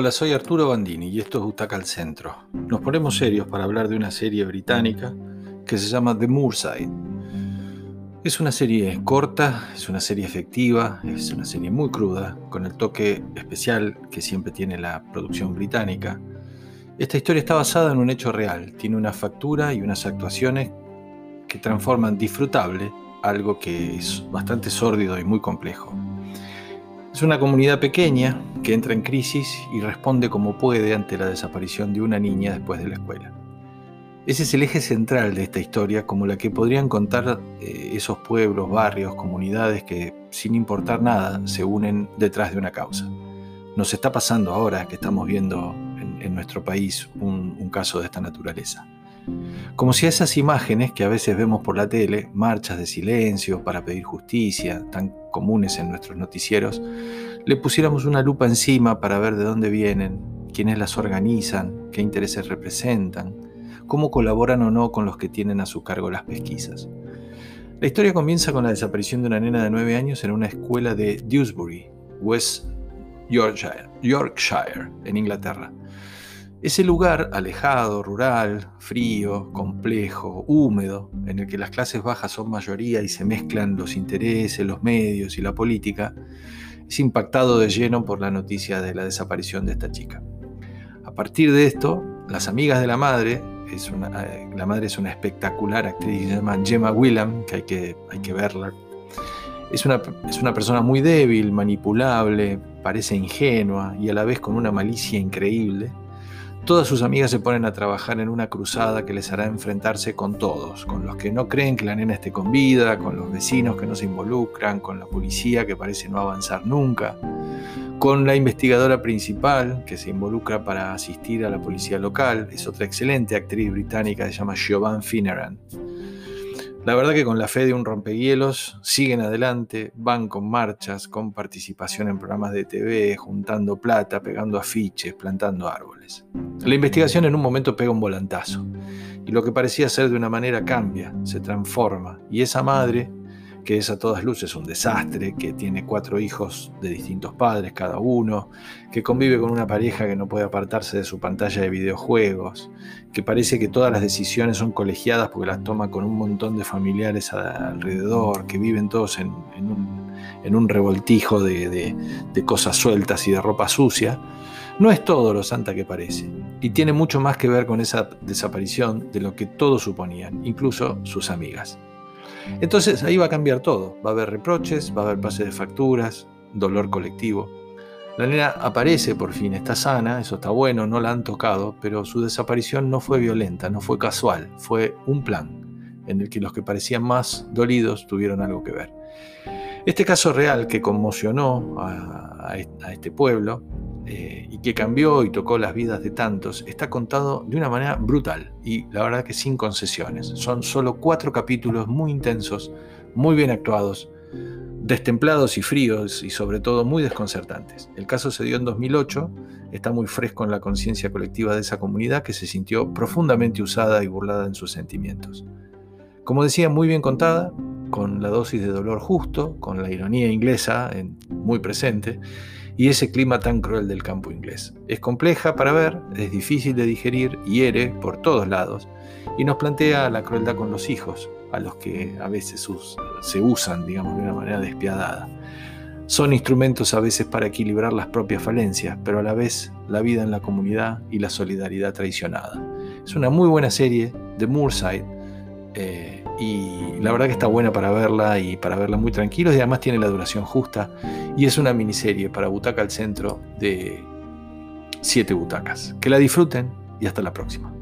Hola, soy Arturo Bandini y esto es Butaca al Centro. Nos ponemos serios para hablar de una serie británica que se llama The Moorside. Es una serie corta, es una serie efectiva, es una serie muy cruda, con el toque especial que siempre tiene la producción británica. Esta historia está basada en un hecho real, tiene una factura y unas actuaciones que transforman disfrutable algo que es bastante sórdido y muy complejo. Es una comunidad pequeña que entra en crisis y responde como puede ante la desaparición de una niña después de la escuela. Ese es el eje central de esta historia, como la que podrían contar eh, esos pueblos, barrios, comunidades que, sin importar nada, se unen detrás de una causa. Nos está pasando ahora que estamos viendo en, nuestro país un caso de esta naturaleza. Como si esas imágenes que a veces vemos por la tele, marchas de silencio para pedir justicia, tan comunes en nuestros noticieros, le pusiéramos una lupa encima para ver de dónde vienen, quiénes las organizan, qué intereses representan, cómo colaboran o no con los que tienen a su cargo las pesquisas. La historia comienza con la desaparición de una nena de 9 años en una escuela de Dewsbury, West Yorkshire, Yorkshire en Inglaterra. Ese lugar alejado, rural, frío, complejo, húmedo, en el que las clases bajas son mayoría y se mezclan los intereses, los medios y la política, es impactado de lleno por la noticia de la desaparición de esta chica. A partir de esto, las amigas de la madre, es una, eh, la madre es una espectacular actriz, se llama Gemma Willam, que hay que, hay que verla. Es una, es una persona muy débil, manipulable, parece ingenua y a la vez con una malicia increíble Todas sus amigas se ponen a trabajar en una cruzada que les hará enfrentarse con todos, con los que no creen que la nena esté con vida, con los vecinos que no se involucran, con la policía que parece no avanzar nunca, con la investigadora principal que se involucra para asistir a la policía local, es otra excelente actriz británica, se llama Siobhan Finneran. La verdad que con la fe de un rompehielos siguen adelante, van con marchas, con participación en programas de TV, juntando plata, pegando afiches, plantando árboles. La investigación en un momento pega un volantazo y lo que parecía ser de una manera cambia, se transforma y esa madre que es a todas luces un desastre, que tiene cuatro hijos de distintos padres cada uno, que convive con una pareja que no puede apartarse de su pantalla de videojuegos, que parece que todas las decisiones son colegiadas porque las toma con un montón de familiares alrededor, que viven todos en, un, revoltijo de, de cosas sueltas y de ropa sucia. No es todo lo santa que parece, y tiene mucho más que ver con esa desaparición de lo que todos suponían, incluso sus amigas. Entonces ahí va a cambiar todo. Va a haber reproches, va a haber pase de facturas, dolor colectivo. La nena aparece por fin, está sana, eso está bueno, no la han tocado, pero su desaparición no fue violenta, no fue casual, fue un plan en el que los que parecían más dolidos tuvieron algo que ver. Este caso real que conmocionó a, este pueblo eh, y que cambió y tocó las vidas de tantos, está contado de una manera brutal y la verdad que sin concesiones. Son solo cuatro capítulos muy intensos, muy bien actuados, destemplados y fríos y sobre todo muy desconcertantes. El caso se dio en 2008, está muy fresco en la conciencia colectiva de esa comunidad que se sintió profundamente usada y burlada en sus sentimientos. Como decía, muy bien contada, con la dosis de dolor justo, con la ironía inglesa muy presente y ese clima tan cruel del campo inglés. Es compleja para ver, es difícil de digerir, hiere por todos lados y nos plantea la crueldad con los hijos, a los que a veces se usan, digamos, de una manera despiadada. Son instrumentos a veces para equilibrar las propias falencias, pero a la vez la vida en la comunidad y la solidaridad traicionada. Es una muy buena serie de Moorside. Eh, y la verdad que está buena para verla y para verla muy tranquilos y además tiene la duración justa y es una miniserie para Butaca al Centro de 7 butacas. Que la disfruten y hasta la próxima.